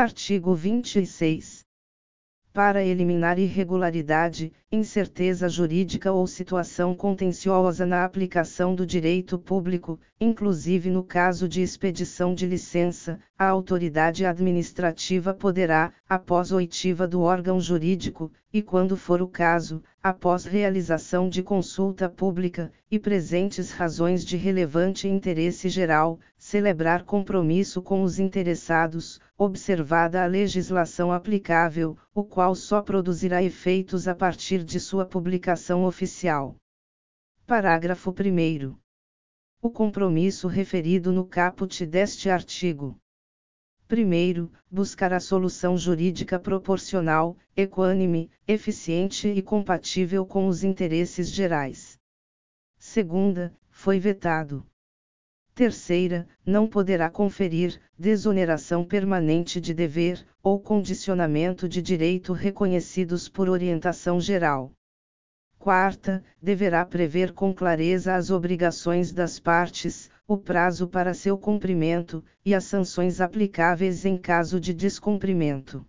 Artigo 26 para eliminar irregularidade, incerteza jurídica ou situação contenciosa na aplicação do direito público, inclusive no caso de expedição de licença, a autoridade administrativa poderá, após oitiva do órgão jurídico, e quando for o caso, após realização de consulta pública, e presentes razões de relevante interesse geral, celebrar compromisso com os interessados, observada a legislação aplicável, o qual só produzirá efeitos a partir de sua publicação oficial. Parágrafo 1. O compromisso referido no caput deste artigo. Primeiro, buscar a solução jurídica proporcional, equânime, eficiente e compatível com os interesses gerais. Segunda, foi vetado. Terceira, não poderá conferir desoneração permanente de dever ou condicionamento de direito reconhecidos por orientação geral. Quarta, deverá prever com clareza as obrigações das partes, o prazo para seu cumprimento e as sanções aplicáveis em caso de descumprimento.